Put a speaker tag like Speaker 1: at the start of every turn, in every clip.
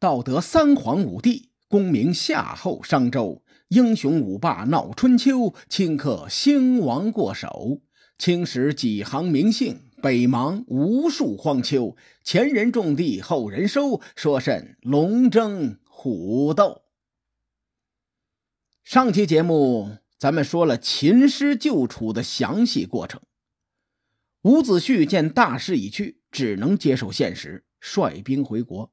Speaker 1: 道德三皇五帝，功名夏后商周，英雄五霸闹春秋，顷刻兴亡过手。青史几行名姓，北邙无数荒丘。前人种地，后人收，说甚龙争虎斗？上期节目咱们说了秦师救楚的详细过程。伍子胥见大势已去，只能接受现实，率兵回国。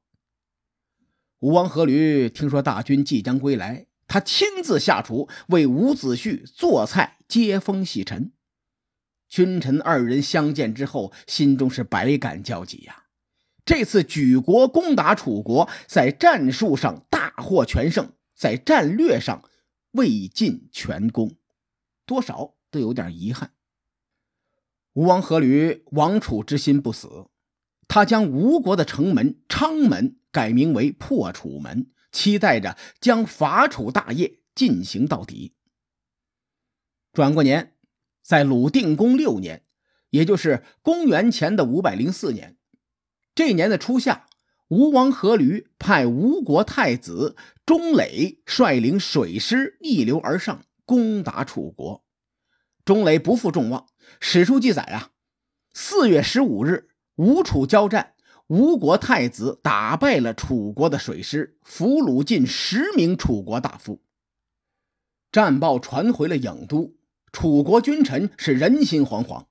Speaker 1: 吴王阖闾听说大军即将归来，他亲自下厨为伍子胥做菜、接风洗尘。君臣二人相见之后，心中是百感交集呀。这次举国攻打楚国，在战术上大获全胜，在战略上未尽全功，多少都有点遗憾。吴王阖闾亡楚之心不死，他将吴国的城门昌门改名为破楚门，期待着将伐楚大业进行到底。转过年。在鲁定公六年，也就是公元前的五百零四年，这年的初夏，吴王阖闾派吴国太子钟磊率领水师逆流而上，攻打楚国。钟磊不负众望，史书记载啊，四月十五日，吴楚交战，吴国太子打败了楚国的水师，俘虏近十名楚国大夫。战报传回了郢都。楚国君臣是人心惶惶。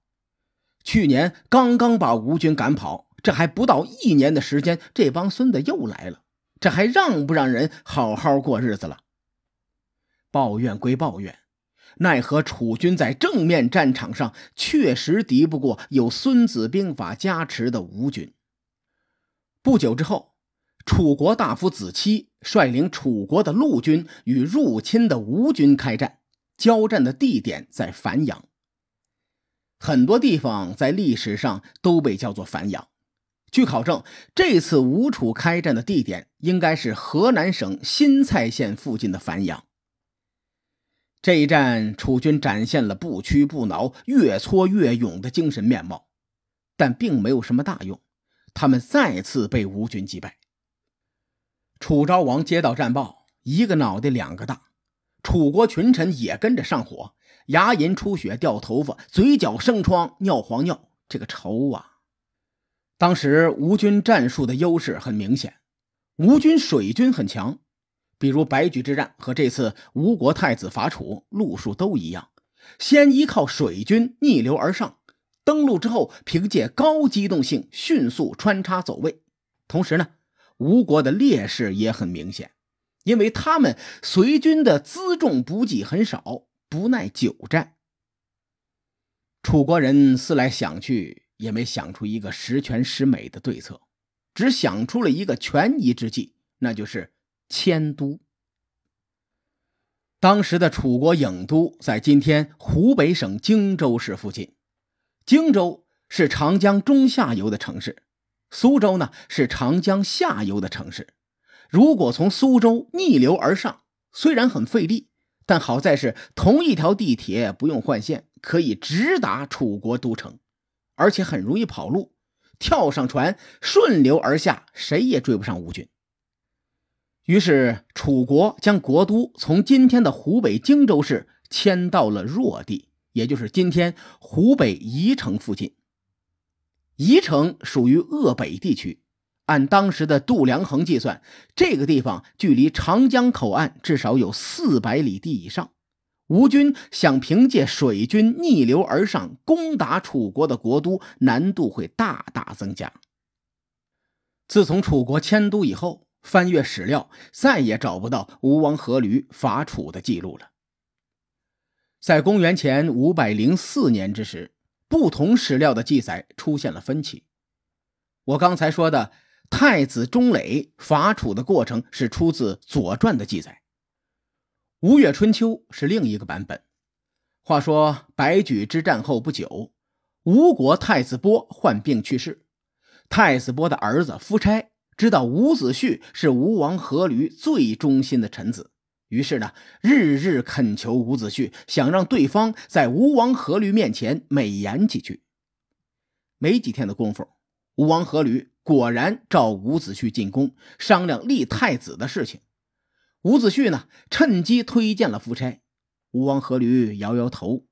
Speaker 1: 去年刚刚把吴军赶跑，这还不到一年的时间，这帮孙子又来了，这还让不让人好好过日子了？抱怨归抱怨，奈何楚军在正面战场上确实敌不过有《孙子兵法》加持的吴军。不久之后，楚国大夫子期率领楚国的陆军与入侵的吴军开战。交战的地点在繁阳，很多地方在历史上都被叫做繁阳。据考证，这次吴楚开战的地点应该是河南省新蔡县附近的繁阳。这一战，楚军展现了不屈不挠、越挫越勇的精神面貌，但并没有什么大用，他们再次被吴军击败。楚昭王接到战报，一个脑袋两个大。楚国群臣也跟着上火，牙龈出血、掉头发、嘴角生疮、尿黄尿，这个愁啊！当时吴军战术的优势很明显，吴军水军很强，比如白举之战和这次吴国太子伐楚，路数都一样，先依靠水军逆流而上，登陆之后凭借高机动性迅速穿插走位。同时呢，吴国的劣势也很明显。因为他们随军的辎重补给很少，不耐久战。楚国人思来想去，也没想出一个十全十美的对策，只想出了一个权宜之计，那就是迁都。当时的楚国郢都在今天湖北省荆州市附近，荆州是长江中下游的城市，苏州呢是长江下游的城市。如果从苏州逆流而上，虽然很费力，但好在是同一条地铁不用换线，可以直达楚国都城，而且很容易跑路。跳上船，顺流而下，谁也追不上吴军。于是，楚国将国都从今天的湖北荆州市迁到了弱地，也就是今天湖北宜城附近。宜城属于鄂北地区。按当时的度量衡计算，这个地方距离长江口岸至少有四百里地以上。吴军想凭借水军逆流而上攻打楚国的国都，难度会大大增加。自从楚国迁都以后，翻阅史料，再也找不到吴王阖闾伐楚的记录了。在公元前五百零四年之时，不同史料的记载出现了分歧。我刚才说的。太子钟磊伐楚的过程是出自《左传》的记载，《吴越春秋》是另一个版本。话说白举之战后不久，吴国太子波患病去世。太子波的儿子夫差知道伍子胥是吴王阖闾最忠心的臣子，于是呢，日日恳求伍子胥，想让对方在吴王阖闾面前美言几句。没几天的功夫，吴王阖闾。果然召伍子胥进宫商量立太子的事情。伍子胥呢，趁机推荐了夫差。吴王阖闾摇摇头，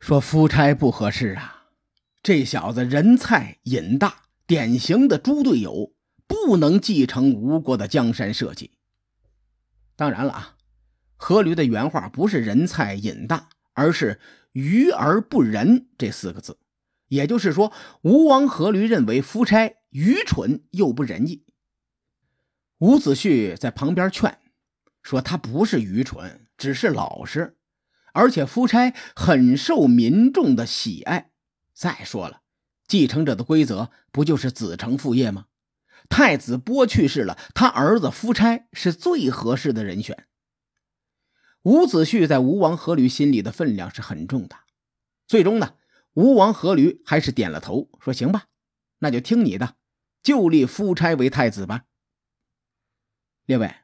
Speaker 1: 说：“夫差不合适啊，这小子人菜瘾大，典型的猪队友，不能继承吴国的江山社稷。”当然了啊，阖闾的原话不是“人菜瘾大”，而是“愚而不仁”这四个字。也就是说，吴王阖闾认为夫差愚蠢又不仁义。伍子胥在旁边劝说：“他不是愚蠢，只是老实，而且夫差很受民众的喜爱。再说了，继承者的规则不就是子承父业吗？太子波去世了，他儿子夫差是最合适的人选。”伍子胥在吴王阖闾心里的分量是很重的。最终呢？吴王阖闾还是点了头，说：“行吧，那就听你的，就立夫差为太子吧。”列位，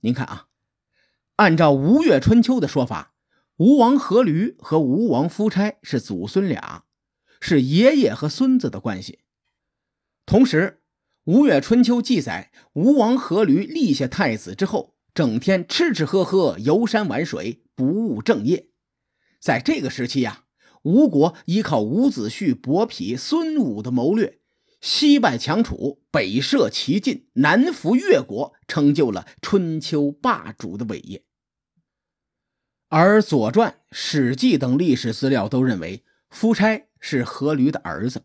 Speaker 1: 您看啊，按照吴越春秋的说法，吴王阖闾和吴王夫差是祖孙俩，是爷爷和孙子的关系。同时，吴越春秋记载，吴王阖闾立下太子之后，整天吃吃喝喝、游山玩水，不务正业。在这个时期呀。吴国依靠伍子胥、伯嚭、孙武的谋略，西败强楚，北涉齐晋，南服越国，成就了春秋霸主的伟业。而《左传》《史记》等历史资料都认为夫差是阖闾的儿子，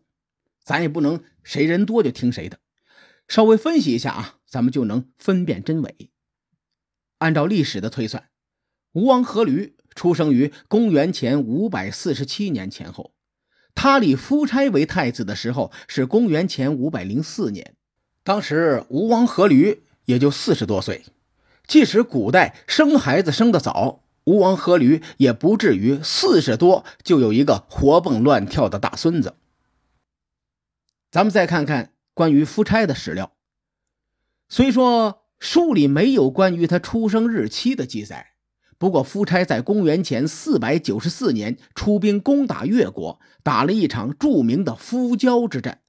Speaker 1: 咱也不能谁人多就听谁的。稍微分析一下啊，咱们就能分辨真伪。按照历史的推算，吴王阖闾。出生于公元前五百四十七年前后，他立夫差为太子的时候是公元前五百零四年，当时吴王阖闾也就四十多岁。即使古代生孩子生得早，吴王阖闾也不至于四十多就有一个活蹦乱跳的大孙子。咱们再看看关于夫差的史料，虽说书里没有关于他出生日期的记载。不过，夫差在公元前四百九十四年出兵攻打越国，打了一场著名的夫交之战。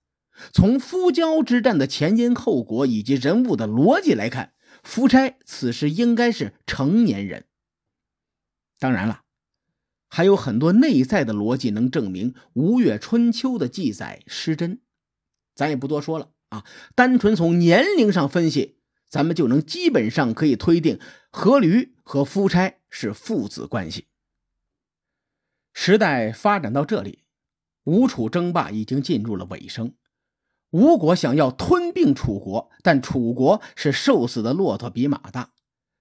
Speaker 1: 从夫交之战的前因后果以及人物的逻辑来看，夫差此时应该是成年人。当然了，还有很多内在的逻辑能证明《吴越春秋》的记载失真，咱也不多说了啊。单纯从年龄上分析。咱们就能基本上可以推定，阖闾和夫差是父子关系。时代发展到这里，吴楚争霸已经进入了尾声。吴国想要吞并楚国，但楚国是瘦死的骆驼比马大。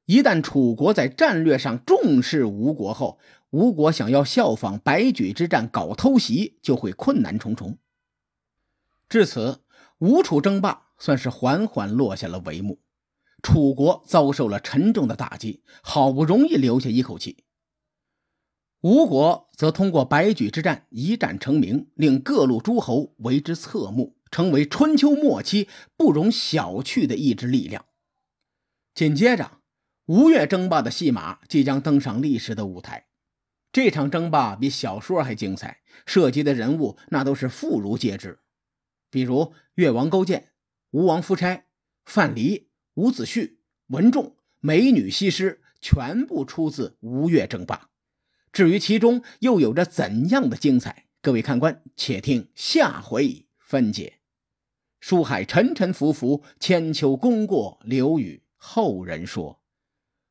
Speaker 1: 一旦楚国在战略上重视吴国后，吴国想要效仿白举之战搞偷袭，就会困难重重。至此，吴楚争霸算是缓缓落下了帷幕。楚国遭受了沉重的打击，好不容易留下一口气。吴国则通过白举之战一战成名，令各路诸侯为之侧目，成为春秋末期不容小觑的一支力量。紧接着，吴越争霸的戏码即将登上历史的舞台。这场争霸比小说还精彩，涉及的人物那都是妇孺皆知，比如越王勾践、吴王夫差、范蠡。伍子胥、文仲、美女西施，全部出自吴越争霸。至于其中又有着怎样的精彩，各位看官且听下回分解。书海沉沉浮浮，千秋功过留与后人说。